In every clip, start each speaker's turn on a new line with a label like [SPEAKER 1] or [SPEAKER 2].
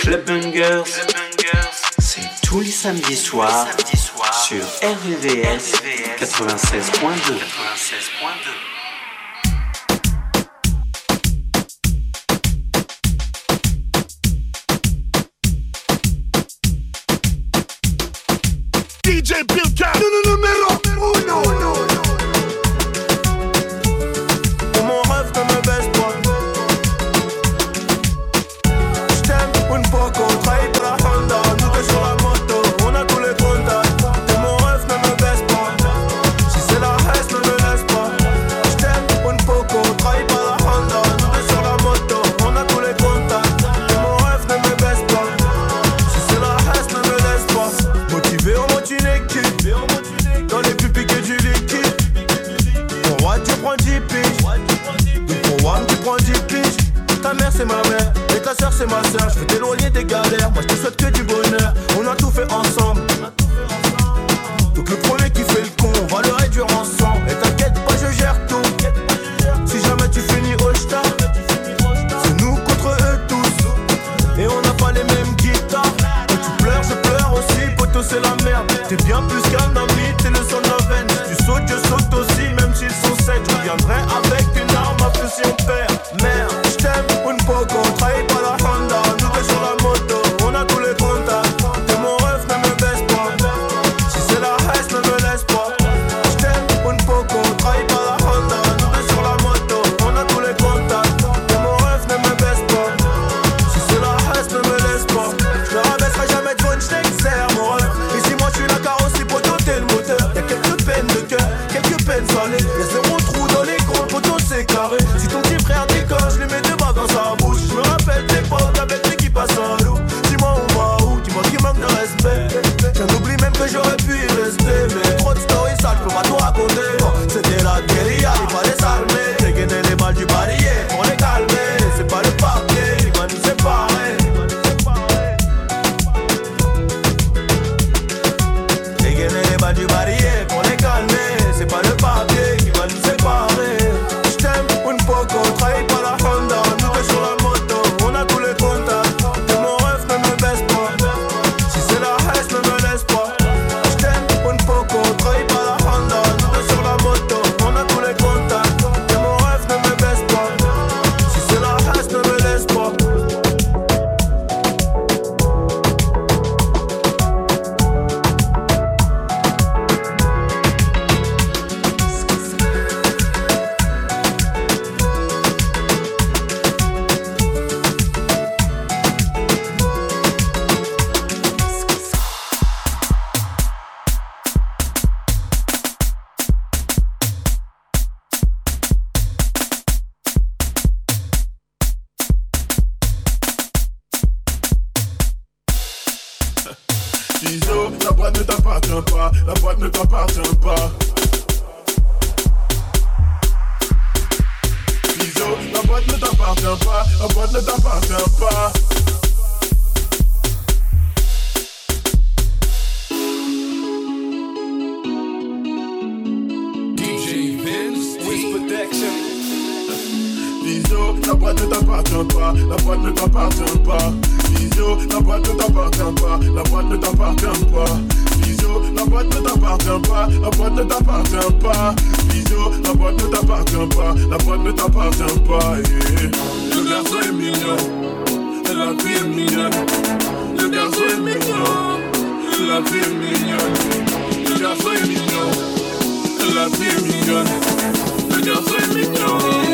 [SPEAKER 1] Clubbangers, c'est tous les samedis soirs soir sur RVVS 96.2. 96.2.
[SPEAKER 2] DJ Bill
[SPEAKER 3] Visio, la
[SPEAKER 2] boîte ne t'appartient pas, la boîte ne t'appartient pas. Visio, la boîte ne t'appartient pas, la boîte ne t'appartient pas. Visio, la boîte ne t'appartient pas, la boîte ne t'appartient pas. Visio, la boîte ne t'appartient pas, la boîte ne t'appartient pas. Le garçon est mignon, la fille est mignonne. Le garçon est mignon, la fille est mignonne. Le garçon est mignon, la fille est mignonne.
[SPEAKER 4] Girl, you just let me
[SPEAKER 3] know.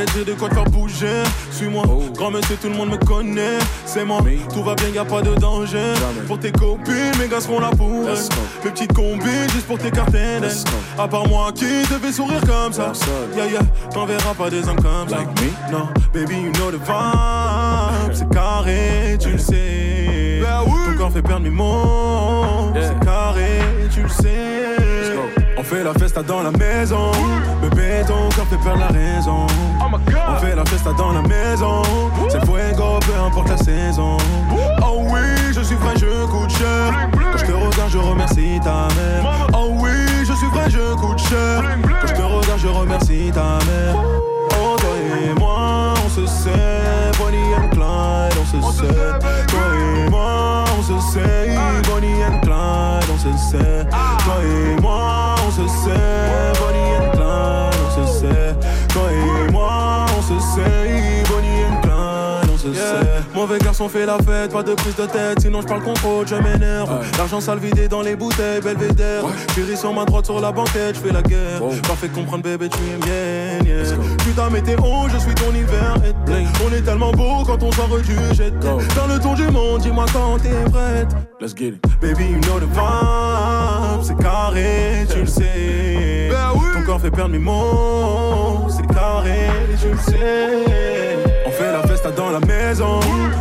[SPEAKER 3] T'inquiète, j'ai de quoi te faire bouger. Suis-moi, grand monsieur, tout le monde me connaît. C'est moi, tout va bien, y a pas de danger. Pour tes copines, mes gars seront là pour elles. Mes petites combines, juste pour t'écarter d'elles. À part moi qui devais sourire comme ça. Yeah, yeah, t'en verras pas des hommes comme ça. Non, baby, you know the vibe. C'est carré, tu le sais. Ton corps fait perdre mes mots. C'est carré, tu le sais. On fait la festa dans la maison. Bébé, ton corps fait perdre la raison. On fait la festa dans la maison. C'est fuego, peu importe la saison. Oh oui, je suis vrai, je coûte cher. Quand je te regarde, je remercie ta mère. Oh oui, je suis vrai, je coûte cher. Quand je te regarde, je remercie ta mère. Oh, toi et moi, on se sait. Bonnie and Clyde, on se sait. Toi et moi, on se sait. Bonnie and Clyde, on se sait. Mauvais garçon fait la fête, pas de prise de tête, sinon je parle contrôle, je m'énerve. L'argent sale vidé dans les bouteilles, belvédère. Chérie sur ma droite, sur la banquette, je fais la guerre. Parfait de comprendre, bébé, tu es mienne, yeah. Putain, météo, je suis ton hiver. On est tellement beau quand on sort du jet. Dans le tour du monde, dis-moi quand t'es prête. Let's get it. Baby, you know the vibe, c'est carré, tu le sais. Ton corps fait perdre mes mots, c'est carré, tu le sais. Dans la maison.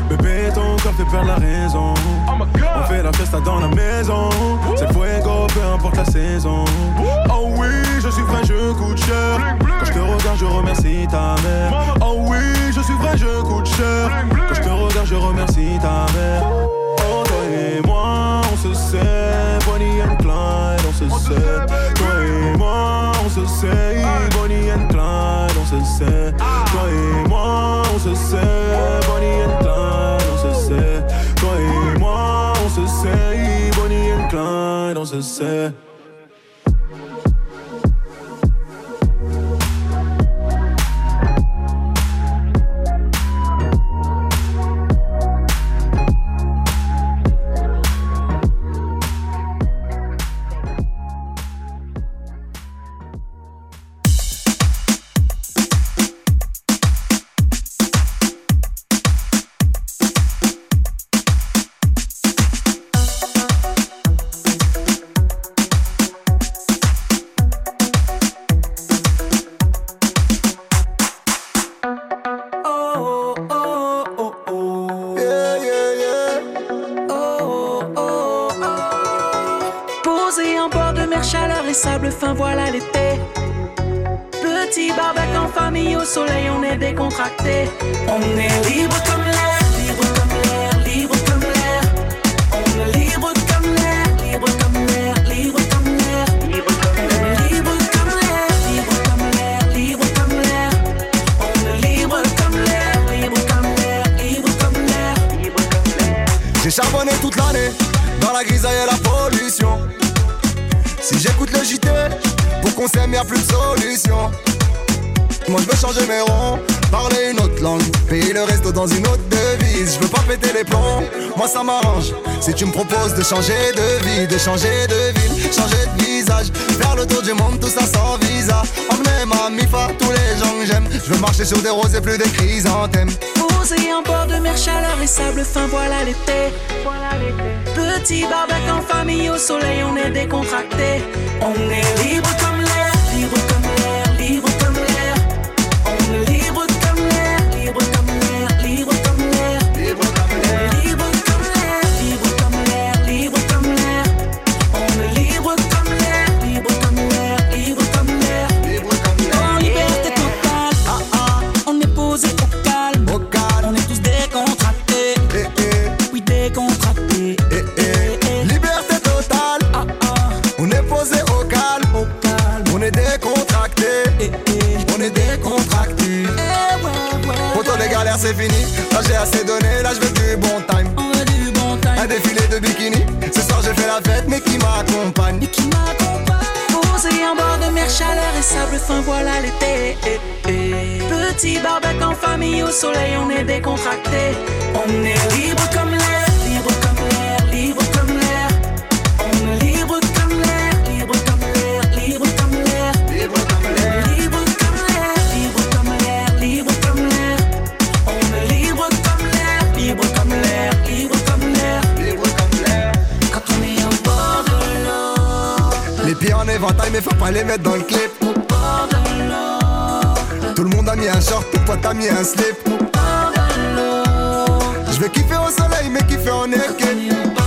[SPEAKER 3] Bébé, ton corps fait perdre la raison. On fait la festa dans la maison. C'est fuego, peu importe la saison. Oh oui, je suis vrai, je coûte cher. Quand je te regarde, je remercie ta mère. Oh oui, je suis vrai, je coûte cher. Quand je te regarde, je remercie ta mère. Oh, toi et moi, on se sait. Bonnie and Clyde, on se sait. Toi et moi, on se sait. Bonnie and Clyde, on se sait. Toi et moi, on se sait. Bonnie and Clyde, on se sait. Toi et moi, on se sait. Bonnie and Clyde, on se sait.
[SPEAKER 5] Roses et plus des chrysanthèmes.
[SPEAKER 6] Posé en bord de mer, chaleur et sable fin, voilà l'été. Petit barbecue en famille, au soleil, on est décontracté. On est libre est
[SPEAKER 5] décontracté.
[SPEAKER 6] eh.
[SPEAKER 5] Poto les galères c'est fini, là j'ai assez donné, là je veux du bon time.
[SPEAKER 6] On veut du bon
[SPEAKER 5] Un
[SPEAKER 6] time.
[SPEAKER 5] défilé de bikini, ce soir j'ai fait la fête mais qui m'accompagne?
[SPEAKER 6] Qui m'accompagne? En bord de mer, chaleur et sable fin, voilà l'été. Eh, eh. Petit barbecue en famille, au soleil, on est décontracté. On est libre comme l'air,
[SPEAKER 5] Les pieds en éventail mais faut pas les mettre dans le clip. Tout le monde a mis un short, et toi t'as mis un slip. Je veux kiffer au soleil mais kiffer en équipe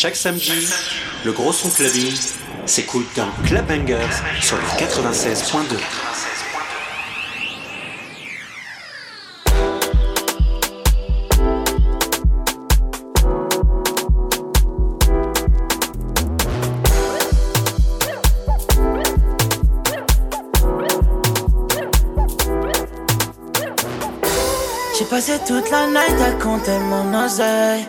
[SPEAKER 7] Chaque samedi, le gros son clubbing s'écoute dans Club Bangers sur le 96.2.
[SPEAKER 8] J'ai passé toute la night à compter mon oseille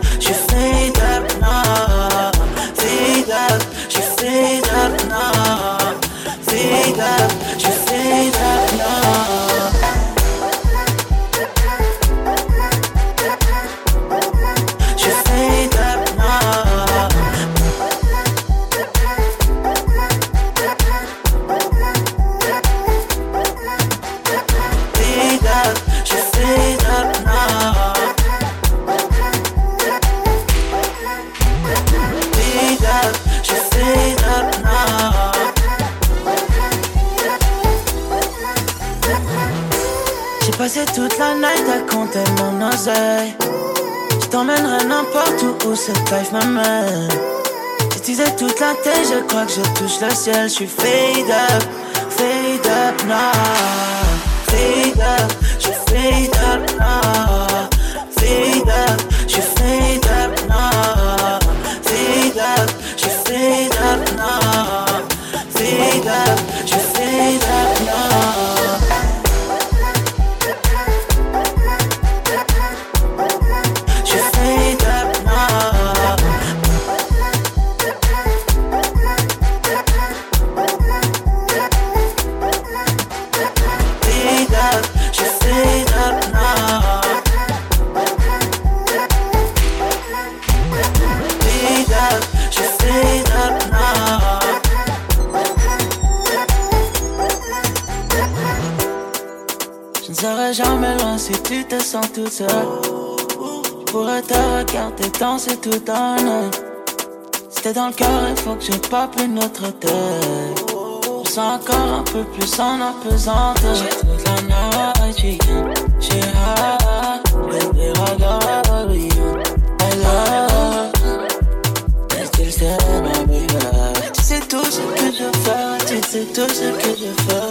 [SPEAKER 8] fade up now. Fade up, je fade up now. Fade up, m'amène. J'ai teasé toute la tête, je crois que je touche le ciel. Je suis fade up, fade up now. Fade up, je fade up now. Fade up, sens toute seule. Je pourrais te regarder danser tout un œil. T'es dans le cœur, il faut que je pas plus notre tête. Je sens encore un peu plus en apesanteur. J'ai toute la night, j'ai high. Baby, I got what I love. Mais still say my baby. Tu sais tout ce que je fais, tu sais tout ce que je fais.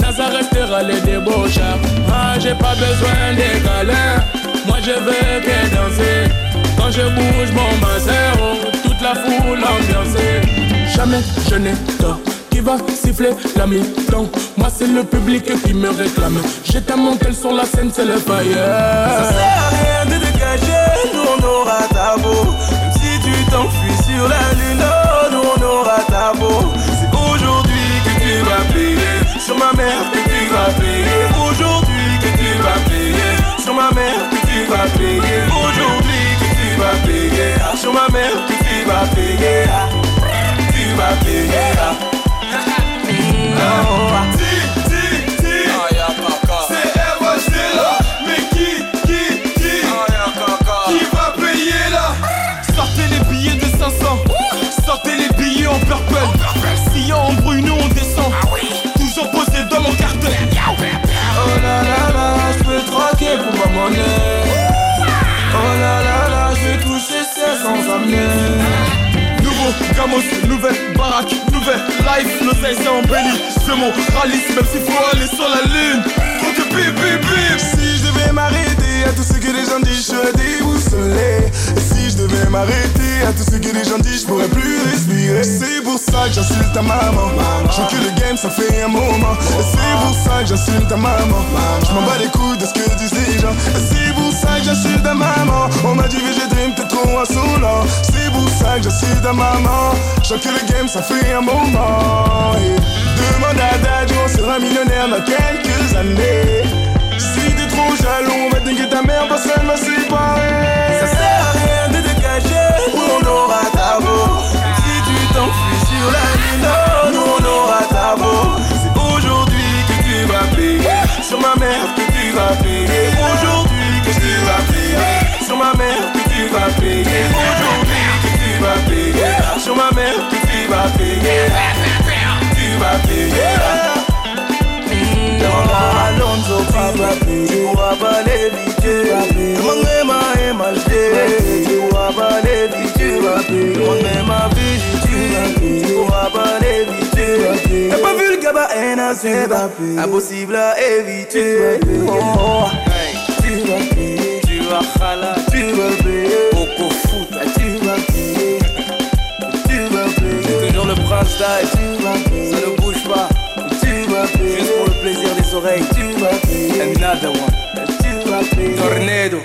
[SPEAKER 1] NASA restera les débauchards. Ah, j'ai pas besoin des câlins, moi je veux que danser. Quand je bouge mon macero, toute la foule ambiancée. Jamais je n'ai tort qui va siffler la mi-temps. Moi, c'est le public qui me réclame. J'ai tellement qu'elle sur la scène, c'est le fire.
[SPEAKER 9] Ça sert à rien de dégager, nous on aura ta beau. Même si tu t'enfuis sur la lune, oh, on aura ta beau. Sur ma mère que tu vas payer. Aujourd'hui que tu vas payer, sur ma mère que tu vas payer. Aujourd'hui que tu vas payer, sur ma mère que tu vas payer. Tu vas payer.
[SPEAKER 1] Là Sortez les billets de 500 Sortez les billets en purple on
[SPEAKER 9] pour ma monnaie. Oh là là là, je vais toucher ça sans amener.
[SPEAKER 1] Gamos, nouvelle baraque, nouvelle life L'oseille c'est embelli, c'est mon rallye Même s'il faut aller sur la lune Trop de bip bip bip
[SPEAKER 9] Si je devais m'arrêter à tout ce que les gens disent, je serais déboussolé. Je devais m'arrêter à tout ce que les gens disent, je pourrais plus respirer. C'est pour ça que j'insulte ta maman. Je que le game, ça fait un moment. C'est pour ça que j'insulte ta maman. Je m'en bats les couilles de ce que disent les gens. C'est pour ça que j'insulte ta maman. On m'a dit j'ai dream, t'es trop insolent. C'est pour ça que j'insulte ta maman. Je que le game, ça fait un moment. Et demande à Daddy, on sera millionnaire dans quelques années. Si t'es trop jaloux, on va dinguer ta mère, personne va séparer. Ça pourras pas l'éviter Demande ma vie Tu pourras pas vu le gaba Impossible à éviter Oh, Tu vas payer Tu vas khala Tu vas payer Coco foot Tu vas Tu vas Toujours le prince d'Aïe. Ça ne bouge pas. Tu vas payer plaisir des oreilles. Tu vas payer Another one. Tu vas payer Tornado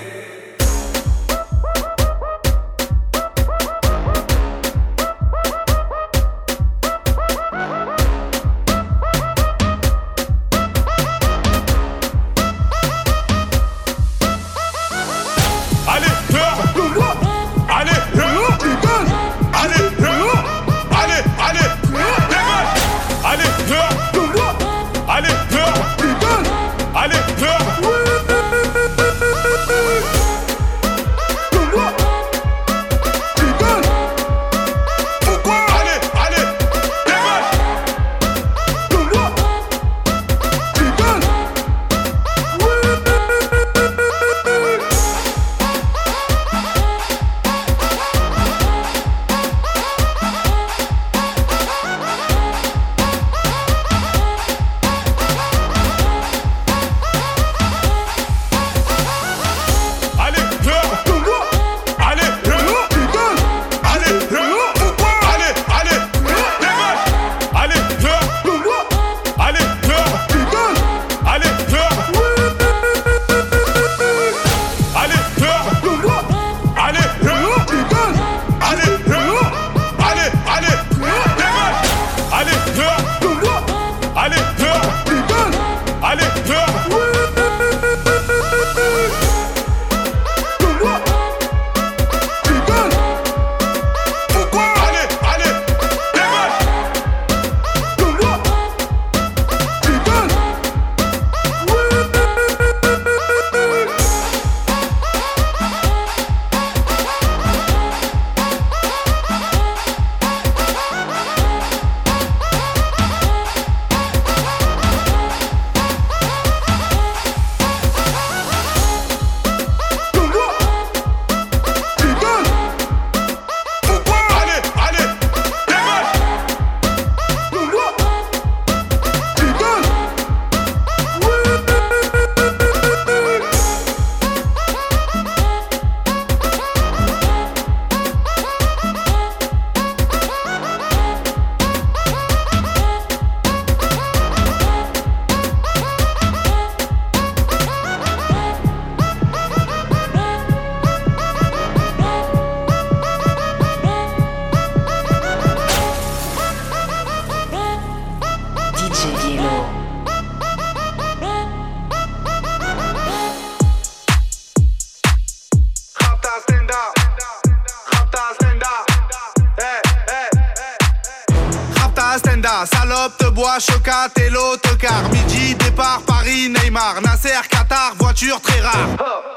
[SPEAKER 10] Ashoka, t'es l'autocar. Midi, départ, Paris, Neymar. Nasser, Qatar, voiture très rare.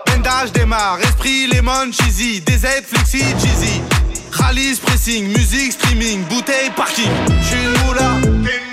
[SPEAKER 10] Bendage démarre, esprit, lemon, cheesy. DZ, flexi, cheesy. Rallye, pressing, musique, streaming, bouteille, parking. J'suis une moula.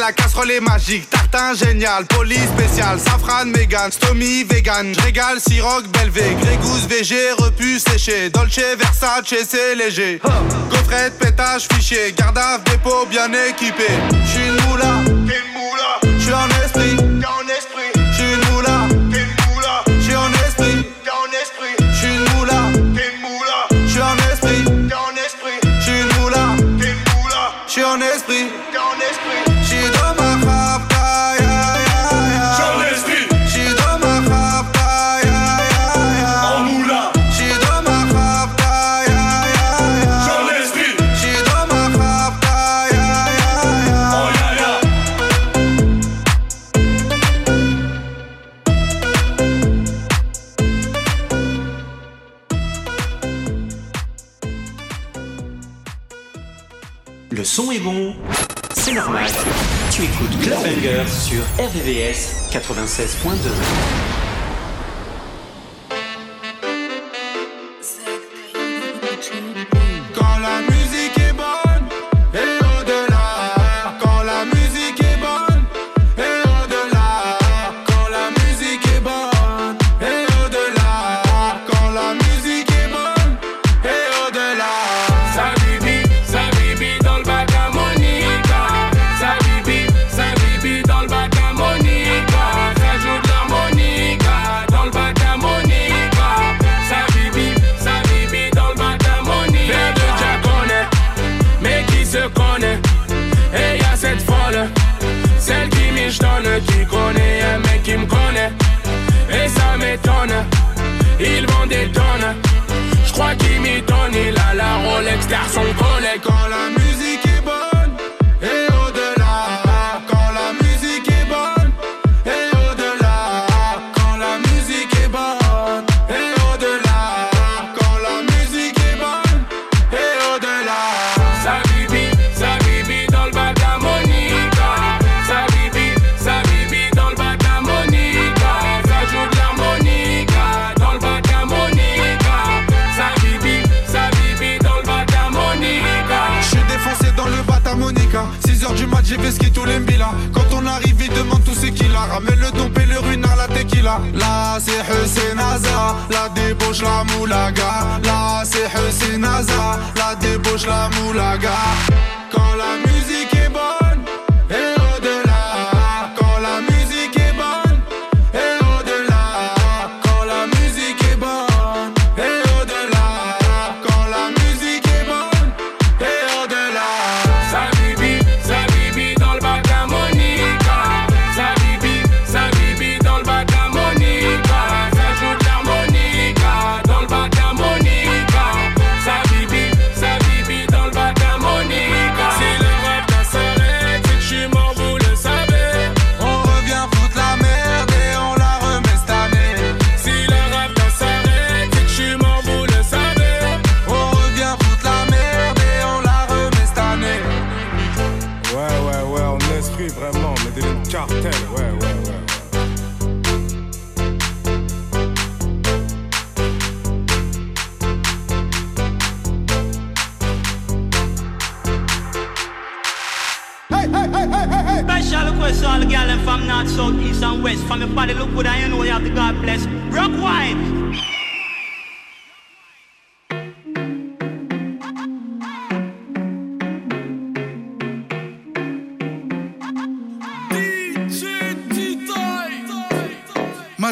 [SPEAKER 10] la casserole est magique, tartin génial, police spécial, safran, mégan, stomy, vegan, régal, siroc, belvé, grégousse, VG, repu, séché, dolce, versace, c'est léger. Gaufrette, pétage, fichier, gardave, dépôt bien équipé. J'suis une moula, j'suis un esprit.
[SPEAKER 1] RVVS 96.2.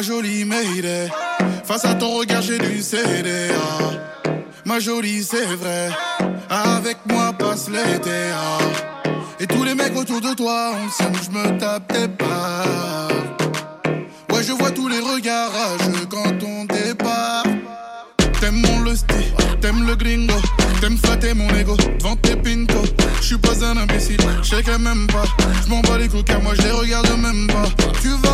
[SPEAKER 4] jolie Mayday, face à ton regard j'ai du CDA. Ma jolie c'est vrai, avec moi passe l'été. Et tous les mecs autour de toi, on s'aime, je me tape tes pas. Ouais, je vois tous les regards rageux quand on départ. T'aimes mon lusty, t'aimes le gringo, t'aimes flatter mon ego devant tes pinto. Je suis pas un imbécile, je sais qu'elle m'aime pas. Je m'en bats les couilles car moi je les regarde même pas. Tu vas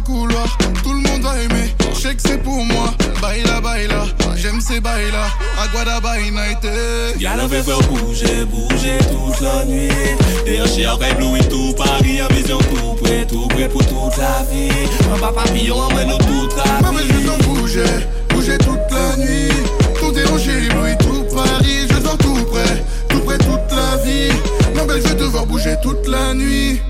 [SPEAKER 4] un couloir, tout le monde va aimer. Je sais que c'est pour moi, baila baila, j'aime ces baila, aguada baina été.
[SPEAKER 11] Y'a la faire bouger, bouger toute la nuit. Et chien rêve Louis tout Paris, à vision tout près, tout près pour toute la vie. Un papa papillon emmène toute la.
[SPEAKER 4] Maman, je t'en bouger, bouger toute la nuit. Tout déranger, Louis tout Paris, je dors tout près, tout près toute la vie. Non, belle, je vais devoir bouger toute la nuit.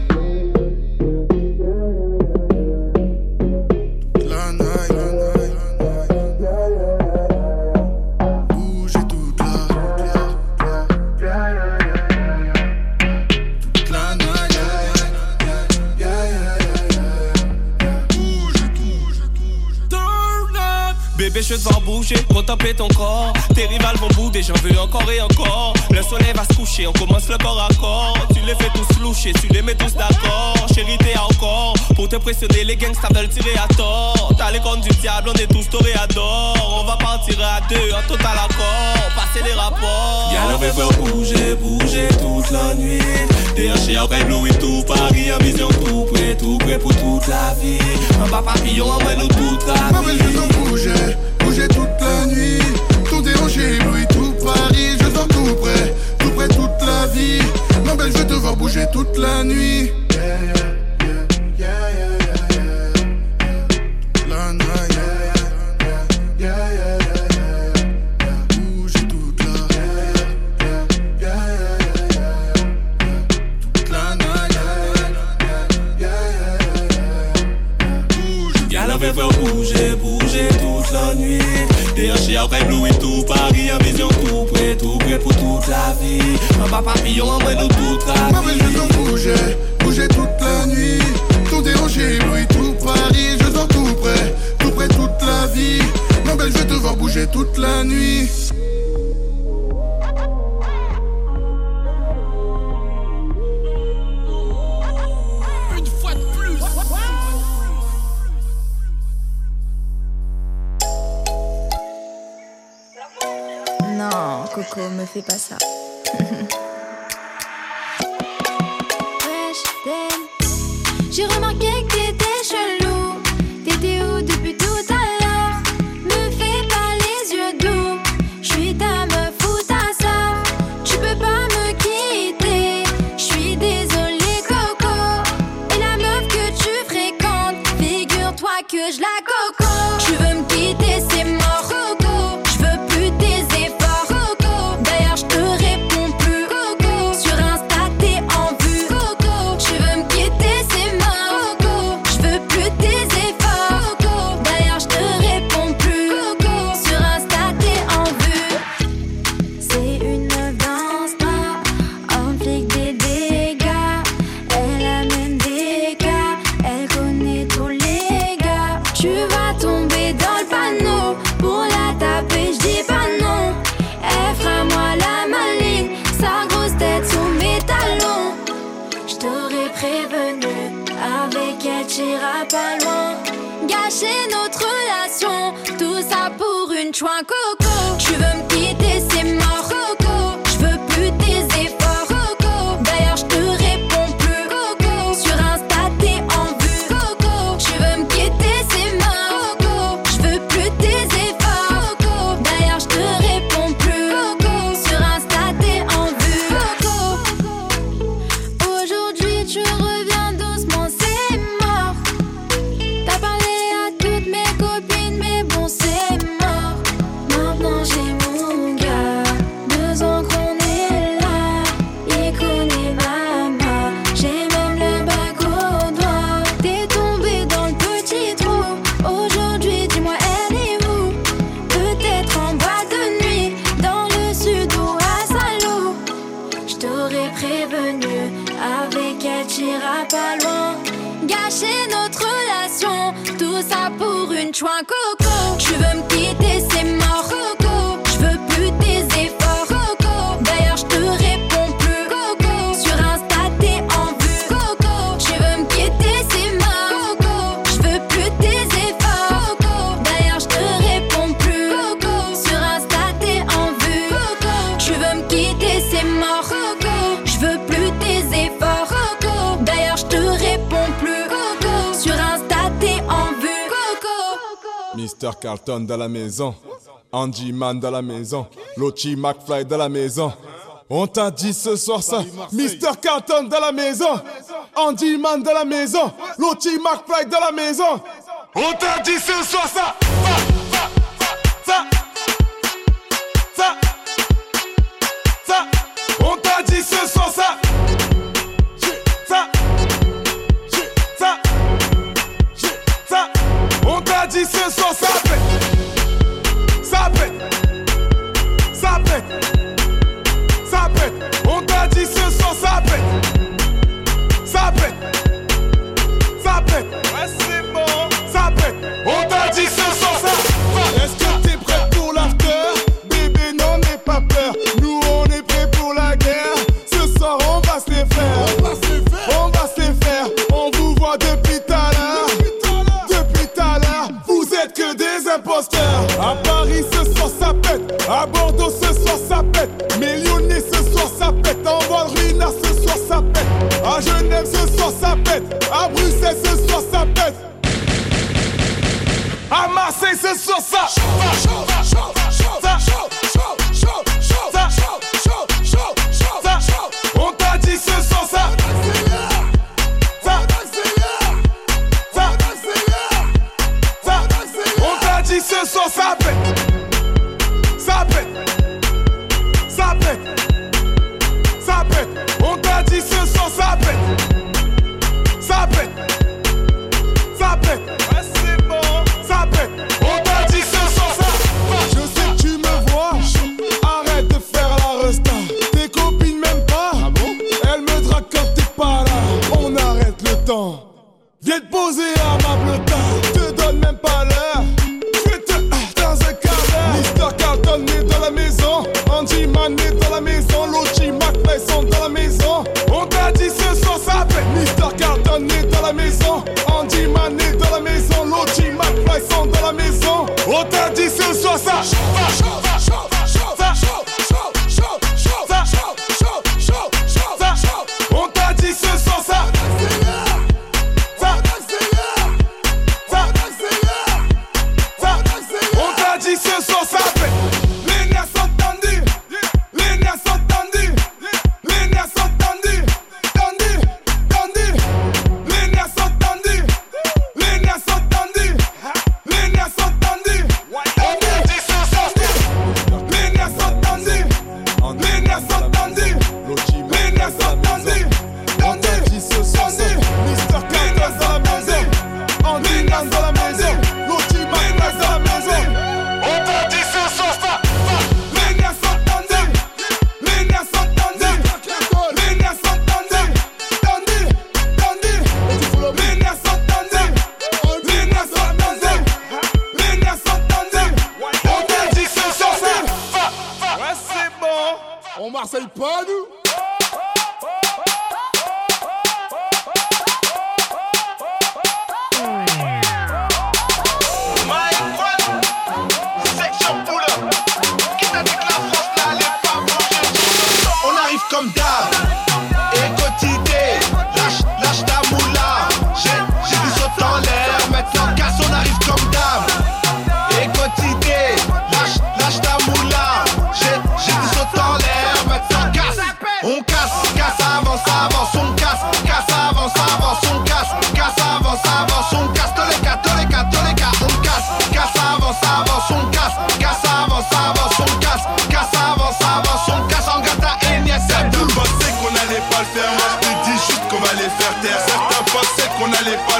[SPEAKER 4] Bouger,
[SPEAKER 11] contempler ton corps. Tes rivales vont bouder, j'en veux encore et encore. Le soleil va se coucher, on commence le corps à corps. Tu les fais tous loucher, tu les mets tous d'accord. Chérie, t'es encore. Pour te pressionner, les gangsters veulent tirer à tort. T'as les comptes du diable, on est tous toréadors. On va partir à deux, en total accord. Passer les rapports. Y'a la faire bouger, bouger toute la nuit. T'es un chien, rêve Louis tout Paris, en vision tout près, tout près pour toute la vie. Un bas papillon, emmène-nous toute la vie.
[SPEAKER 4] bouger, bouger toute la nuit. Tout déranger, Louis, tout Paris. Je dors tout près, tout près toute la vie. Non, belle, je vais devoir bouger toute la nuit. La night. Bouger toute la,
[SPEAKER 11] faire bouger, bouger toute la nuit. Rêve Louis tout Paris, en vision tout près, tout près pour toute la vie. Un bas papillon, emmène-nous toute la
[SPEAKER 4] Maman, je t'en bouger, bouger toute la nuit. Tout déranger, Louis, tout Paris. Je dors tout près, tout près toute la vie. Non, belle, je vais devoir bouger toute la nuit.
[SPEAKER 12] Me fais pas ça.
[SPEAKER 13] J'ai remarqué
[SPEAKER 14] Carlton dans la maison. Andy Mann dans la maison. Lochi McFly dans la maison. On t'a dit ce soir ça. Mr. Carlton dans la maison. Andy Mann dans la maison. Lochi McFly dans la maison. On t'a dit ce soir ça. À Bordeaux ce soir ça pète, Millionné ce soir ça pète, en Valrina ce soir ça pète, à Genève ce soir ça pète, à Bruxelles ce soir ça pète. À Marseille ce soir ça chauffe, chauffe, chauffe, chauffe, chauffe.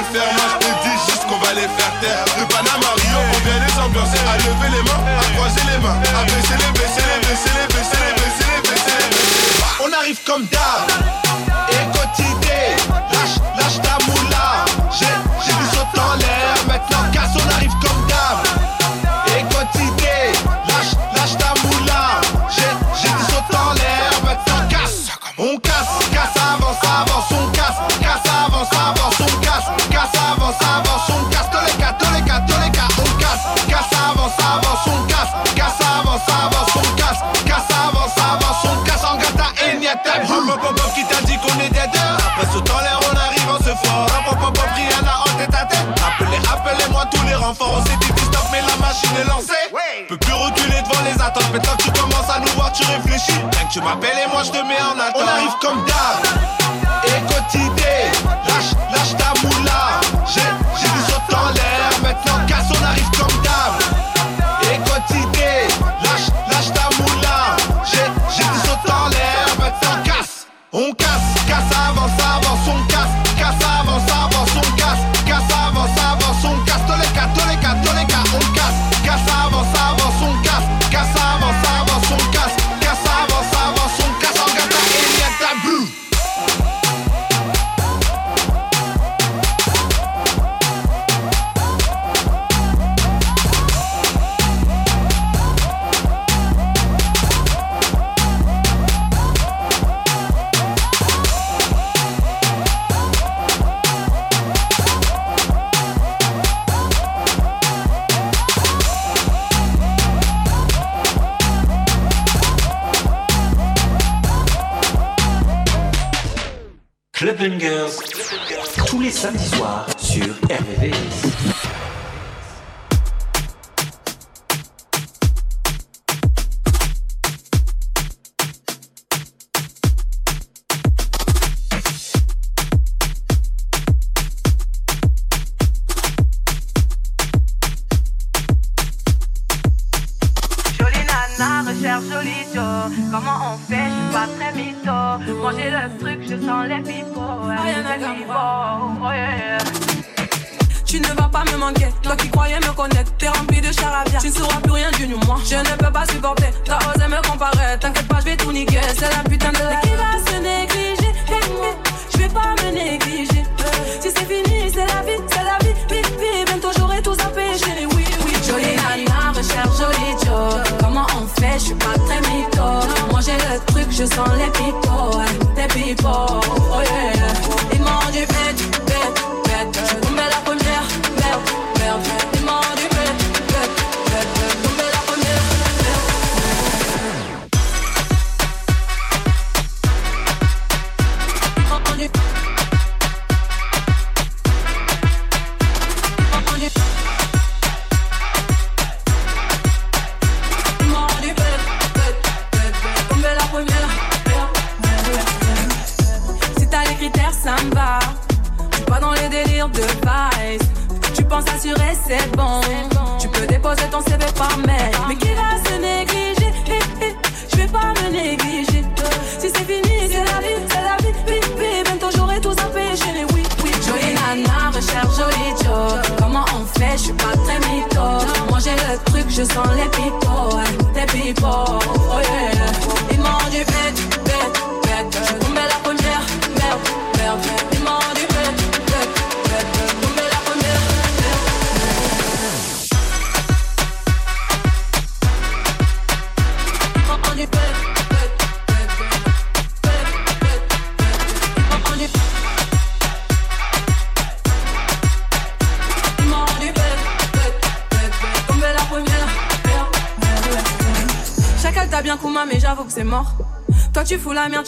[SPEAKER 14] je
[SPEAKER 2] dis juste qu'on va les faire taire. De Panama Rio, on vient les ambiancer, à lever les mains, à croiser les mains, à baisser les, baisser les, baisser les, baisser les, baisser les, baisser les, baisser les.
[SPEAKER 15] On arrive comme d'hab.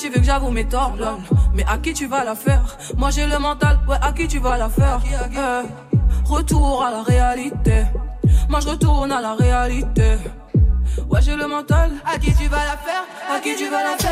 [SPEAKER 15] tu
[SPEAKER 16] veux que j'avoue mes torts, Mais à qui tu vas la faire? Moi j'ai le mental, ouais, à qui tu vas la faire? Eh, retour à la réalité. Moi je retourne à la réalité. Ouais, j'ai le mental. À qui tu vas la faire? À qui tu vas
[SPEAKER 17] la
[SPEAKER 3] faire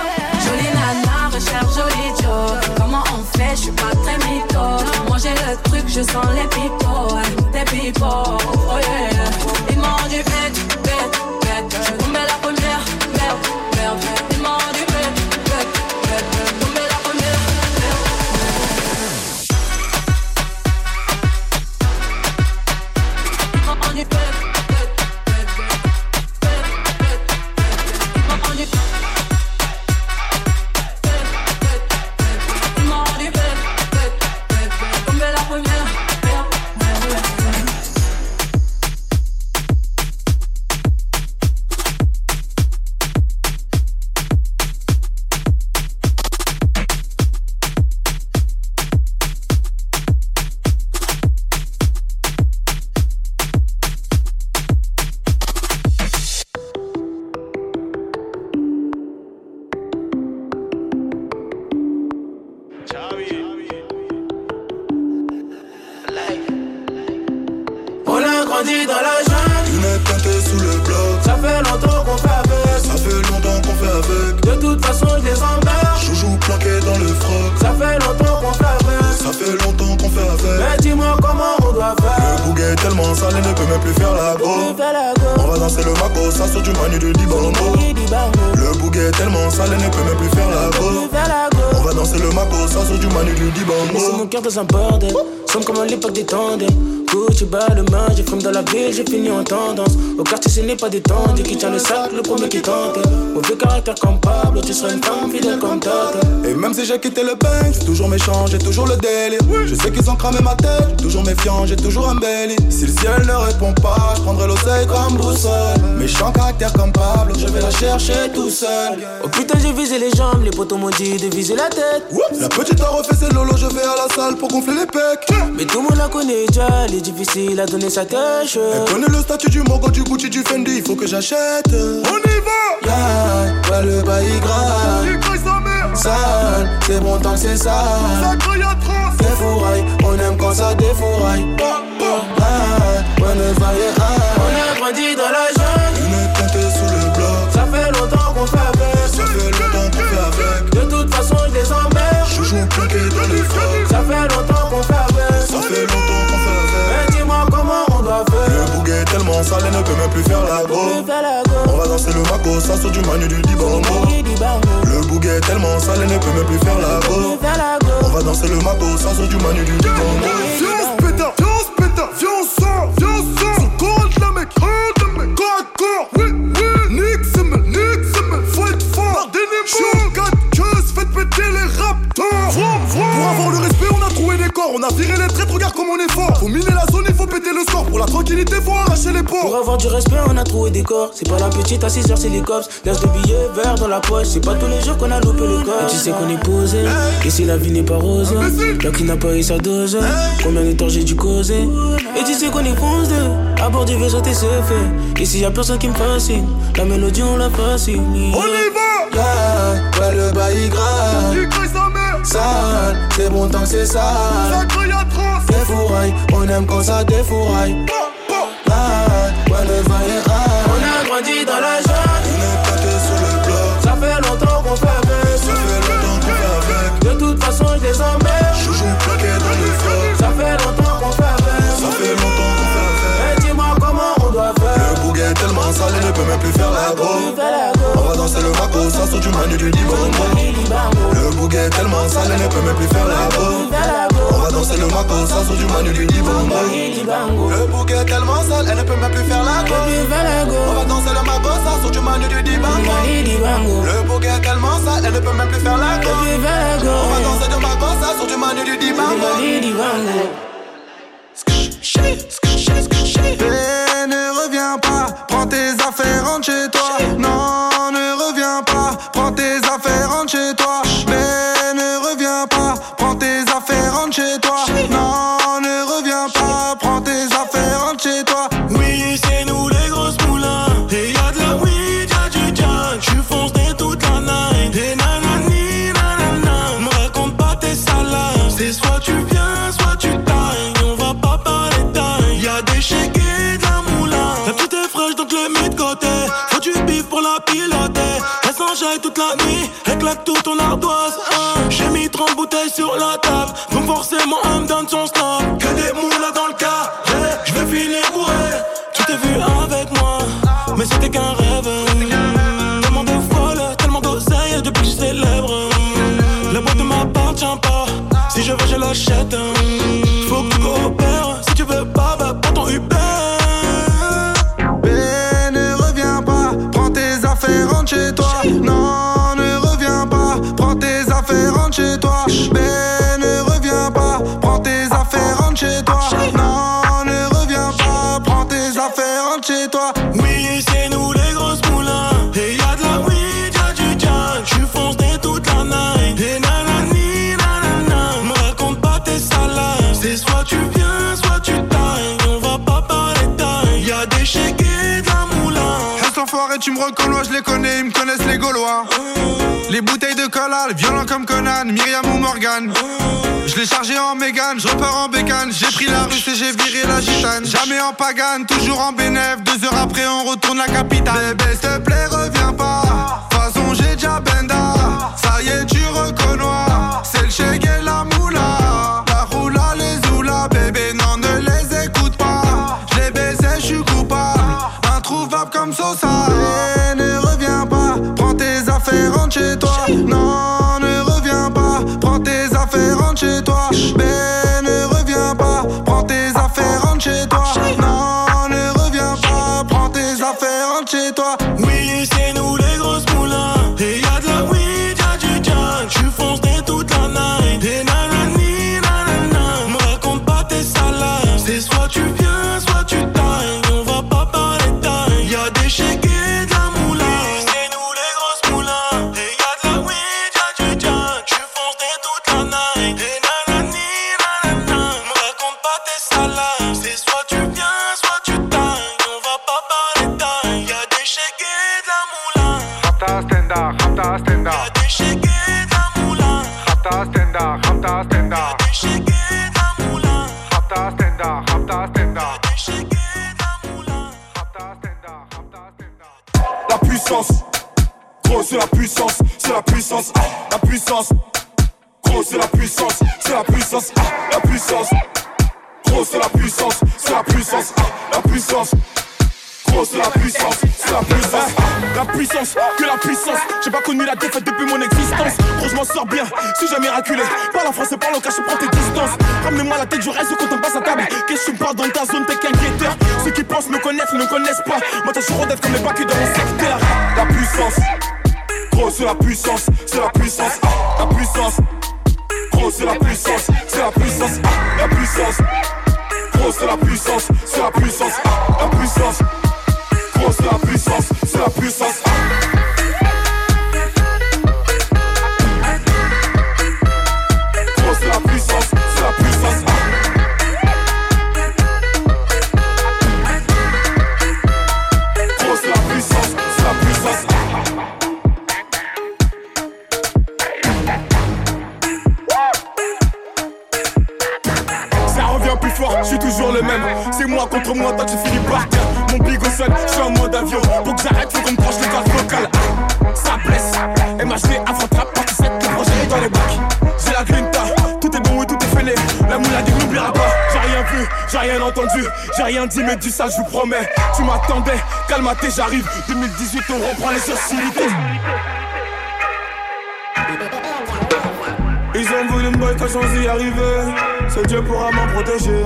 [SPEAKER 6] n'est pas détendu, qui tient le sac, le premier qui tente. Mauvais caractère comme Tu seras une femme fidèle comme Tata.
[SPEAKER 3] Et même si j'ai quitté le bank, j'ai toujours méchant, j'ai toujours le délire. Je sais qu'ils ont cramé ma tête, toujours méfiant, j'ai toujours un belly. Si le ciel ne répond pas, je prendrai l'oseille comme boussole. Méchant caractère comme Pablo, je vais la chercher tout seul.
[SPEAKER 6] Oh putain, j'ai visé les jambes, les potos m'ont dit de viser la tête.
[SPEAKER 3] La petite a refait ses lolo, je vais à la salle pour gonfler les pecs.
[SPEAKER 6] Mais tout le monde la connaît déjà, difficile à donner sa tâche.
[SPEAKER 3] Elle connaît le statut du Mogo, du Gucci, du Fendi, il faut que j'achète.
[SPEAKER 4] On y va!
[SPEAKER 3] Yeah, ouais, le bail grave. Sale, c'est bon tant que c'est sale.
[SPEAKER 4] Atroce.
[SPEAKER 3] Défouraille, on aime quand ça défouraille. Ah,
[SPEAKER 6] On a grandi dans la jungle.
[SPEAKER 3] Une est sous le bloc.
[SPEAKER 6] Ça fait longtemps qu'on fait avec.
[SPEAKER 3] Ça fait longtemps qu'on fait avec.
[SPEAKER 6] De toute façon, je les emmerde.
[SPEAKER 3] Chouchou plaqué dans les frocs.
[SPEAKER 6] Ça fait longtemps
[SPEAKER 3] bouguet est tellement sale, elle ne peut même plus faire la go. On va danser le maco, ça sur du manu du Dibango. Le bouguet est tellement sale, ne peut même plus faire la go. On va danser le maco, ça sur du manu du Dibango.
[SPEAKER 4] Viens, on se péta, viens, on se péta, viens, on sort, viens, on sort. De la mec, corps de mec, corps à corps, oui, On a viré les traîtres, regarde comme on est fort. Faut miner la zone, il faut péter le score. Pour la tranquillité, faut arracher les ports.
[SPEAKER 6] Pour avoir du respect, on a trouvé des corps. C'est pas la petite à 6 heures, c'est les cops. Laisse de billets verts dans la poche. C'est pas tous les jours qu'on a loupé le corps. Et tu sais qu'on est posé. Et si la vie n'est pas rose, là qui n'a pas eu sa dose. Combien de temps j'ai dû causer? Et tu sais qu'on est foncé. À bord du vaisseau, t'es fait. Ici y a personne qui me fascine. La mélodie, on la fascine.
[SPEAKER 4] On y va!
[SPEAKER 3] Yeah, ouais, le bail grave. Sale, c'est bon tant que c'est
[SPEAKER 4] Ça
[SPEAKER 3] sale.
[SPEAKER 4] atroce.
[SPEAKER 3] Défouraille, on aime quand ça défouraille. Ah, ouais, le est grave.
[SPEAKER 6] On a grandi dans la jungle.
[SPEAKER 3] Une est pété sur le bloc.
[SPEAKER 6] Ça fait longtemps qu'on fait avec.
[SPEAKER 3] Ça fait longtemps qu'on fait avec.
[SPEAKER 6] De toute façon, je les emmerde.
[SPEAKER 3] Chouchou plaqué dans les frocs.
[SPEAKER 6] Ça fait longtemps qu'on fait avec.
[SPEAKER 3] Ça fait longtemps qu'on fait avec.
[SPEAKER 6] Mais dis-moi comment on doit faire.
[SPEAKER 3] Le bouguet est tellement sale, il ne peut même plus faire la go. On va danser le maco, ça sur du manu du Dibango. Est tellement sale, il ne peut même plus faire la go. On va danser le maco, ça sur du manu du Dibango. Le bouguet est tellement sale, elle ne peut même plus faire la go. On va danser le maco, ça sur du manu du Dibango. Le bouguet est tellement sale, elle ne peut même plus faire la go. On va danser le maco, ça sur du manu du Dibango.
[SPEAKER 10] Eh, ne reviens pas, prends tes affaires, rentre chez toi.
[SPEAKER 18] Bouteilles sur la Tu me
[SPEAKER 10] reconnais, je les connais, ils me connaissent les Gaulois. Les bouteilles de collal, violent comme Conan, Myriam ou Morgan. Je l'ai chargé en Mégane, je repars en bécane. J'ai pris la russe et j'ai viré la gitane. Jamais en pagane, toujours en bénéf. Deux heures après, on retourne la capitale. Bébé, s'il te plaît, reviens pas. De façon, j'ai déjà benda. Ça y est, tu reconnais. C'est le chèque et la moula.
[SPEAKER 6] chez. Ben, ne reviens pas, prends tes affaires, rentre chez toi.
[SPEAKER 3] puissance. Grosse la puissance, c'est la puissance. La puissance, que la puissance. J'ai pas connu la défaite depuis mon existence. Gros, je m'en sors bien, suis jamais raculé. Parle en français, parle au cash, prends tes distances. Ramenez-moi la tête, je reste quand on passe à table. Qu'est-ce que tu me parles dans ta zone, t'es qu'inquiéteur. Ceux qui pensent me connaissent, ne connaissent pas. Moi, t'as toujours d'être comme les bacs dans mon secteur. La puissance, gros, c'est la puissance, c'est la puissance. La puissance, gros, c'est la puissance, c'est la puissance. La puissance, gros, c'est la puissance, c'est la puissance. não precisa rien dit, mais du ça, je vous promets. Tu m'attendais, calmaté, j'arrive. 2018, on reprend les sociétés. Ils ont voulu me boy quand j'en y arriver. C'est Dieu pourra m'en protéger.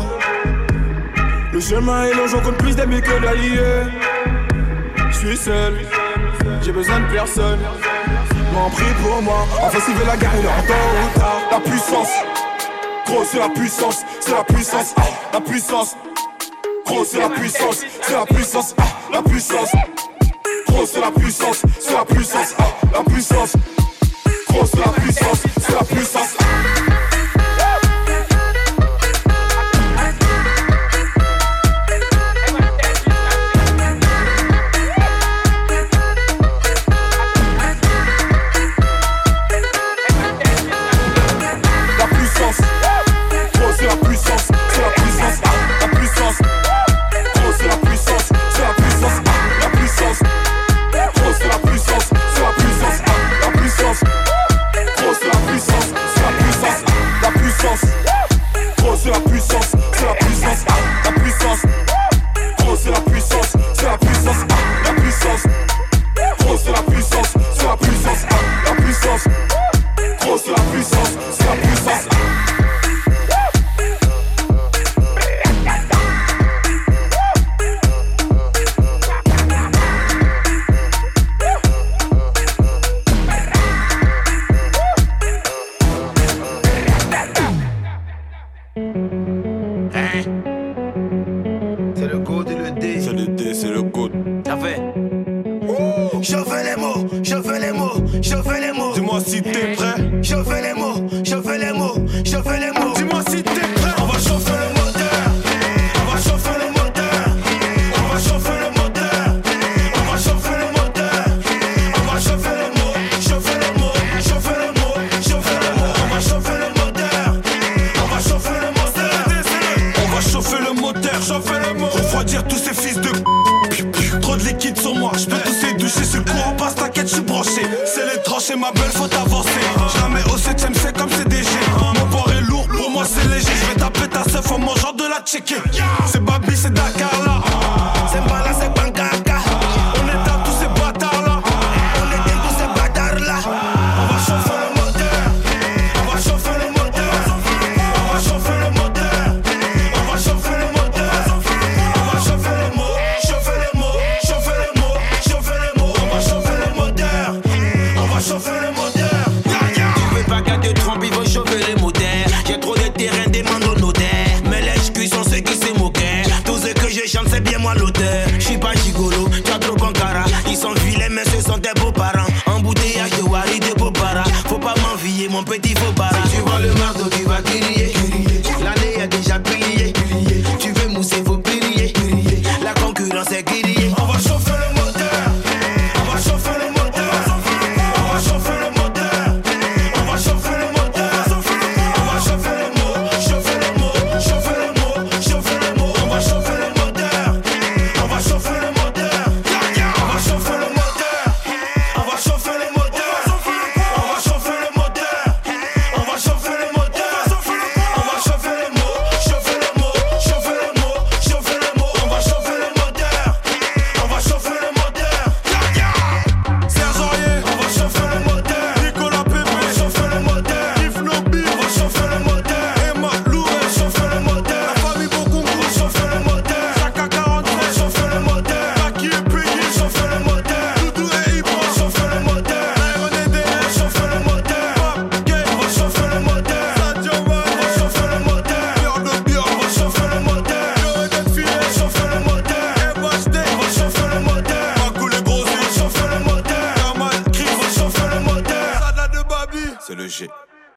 [SPEAKER 3] Le chemin est long, j'en compte plus d'amis que d'alliés. Je suis seul, j'ai besoin de personne. M'en prie pour moi. Enfin, si veut la guerre, il est tard. La puissance, gros, c'est la puissance, c'est la puissance, ah, la puissance. Gros c'est la puissance, c'est la puissance, ah, la puissance Gros c'est la puissance, c'est la puissance, ah, la puissance Gros c'est la puissance, c'est la puissance, ah, la puissance.